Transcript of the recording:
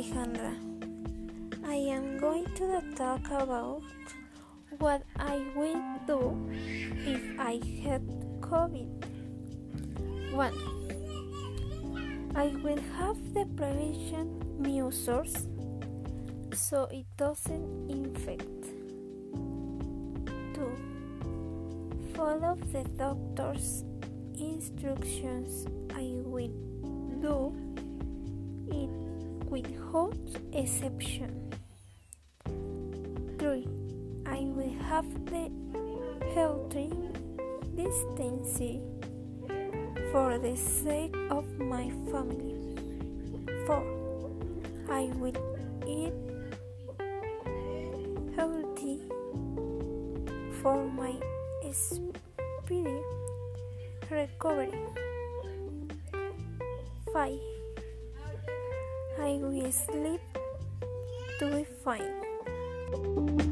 Sandra. I am going to talk about what I will do if I had COVID. 1. I will have the prevention measures so it doesn't infect. 2. Follow the doctor's instructions. I will without exception. 3. I will have the healthy distancing for the sake of my family. 4. I will eat healthy for my speedy recovery. 5. I will sleep to be fine.